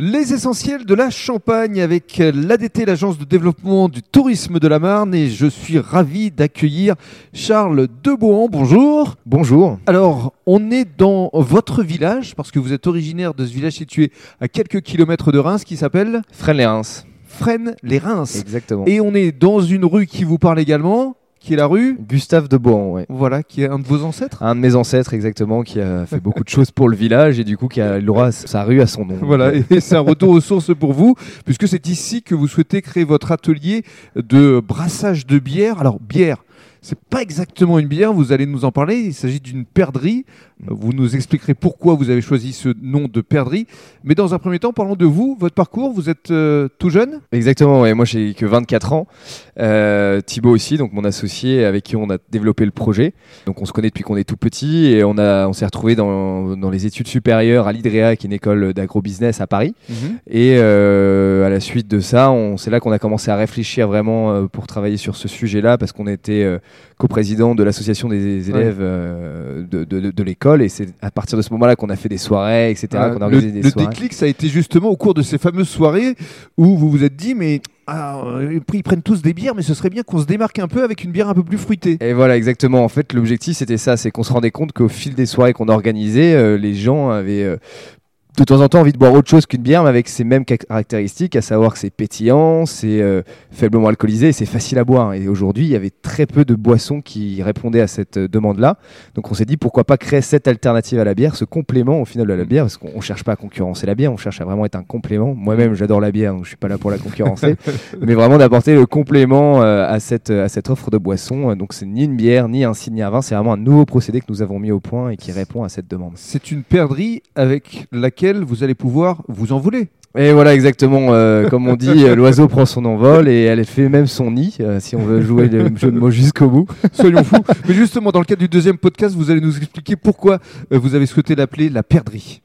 Les essentiels de la Champagne avec l'ADT, l'agence de développement du tourisme de la Marne, et je suis ravi d'accueillir Charles Debohan. Bonjour. Bonjour. Alors, on est dans votre village, parce que vous êtes originaire de ce village situé à quelques kilomètres de Reims qui s'appelle Fresnes-les-Reims. Fresnes-les-Reims. Exactement. Et on est dans une rue qui vous parle également, qui est la rue Gustave de Bohan, ouais. Voilà, qui est un de vos ancêtres Un de mes ancêtres, exactement, qui a fait beaucoup de choses pour le village et du coup qui a le droit à sa rue à son nom. Voilà, et c'est un retour aux sources pour vous, puisque c'est ici que vous souhaitez créer votre atelier de brassage de bière. Alors, bière, c'est pas exactement une bière, vous allez nous en parler. Il s'agit d'une perdrix. Vous nous expliquerez pourquoi vous avez choisi ce nom de perdrix. Mais dans un premier temps, parlons de vous, votre parcours. Vous êtes euh, tout jeune? Exactement, ouais. moi j'ai que 24 ans. Euh, Thibaut aussi, donc mon associé avec qui on a développé le projet. Donc on se connaît depuis qu'on est tout petit et on, a, on s'est retrouvé dans, dans les études supérieures à l'IDREA, qui est une école d'agrobusiness à Paris. Et euh, à la suite de ça, c'est là qu'on a commencé à réfléchir vraiment euh, pour travailler sur ce sujet-là, parce qu'on était coprésident de l'association des élèves euh, de, de- de l'école, et c'est à partir de ce moment-là qu'on a fait des soirées, etc. Ah, qu'on a le, organisé des le soirées. déclic, ça a été justement au cours de ces fameuses soirées où vous vous êtes dit, mais ah, euh, ils prennent tous des bières, mais ce serait bien qu'on se démarque un peu avec une bière un peu plus fruitée. Et voilà, exactement. En fait, l'objectif, c'était ça, c'est qu'on se rendait compte qu'au fil des soirées qu'on organisait, euh, les gens avaient euh, de temps en temps envie de boire autre chose qu'une bière, mais avec ces mêmes caractéristiques, à savoir que c'est pétillant, c'est euh, faiblement alcoolisé et c'est facile à boire. Et aujourd'hui, il y avait très peu de boissons qui répondaient à cette euh, demande-là. Donc on s'est dit, pourquoi pas créer cette alternative à la bière, ce complément au final à la bière, parce qu'on on cherche pas à concurrencer la bière, on cherche à vraiment être un complément. Moi-même, j'adore la bière, donc je suis pas là pour la concurrencer, mais vraiment d'apporter le complément euh, à, cette, à cette offre de boissons. Donc c'est ni une bière, ni un ni un vin, c'est vraiment un nouveau procédé que nous avons mis au point et qui répond à cette demande. C'est une perdrix avec laquelle vous allez pouvoir vous envoler. Et voilà exactement, euh, comme on dit, euh, l'oiseau prend son envol et elle fait même son nid, euh, si on veut jouer le jeu de mots jusqu'au bout. Soyons fous. Mais justement, dans le cadre du deuxième podcast, vous allez nous expliquer pourquoi euh, vous avez souhaité l'appeler la perdrix.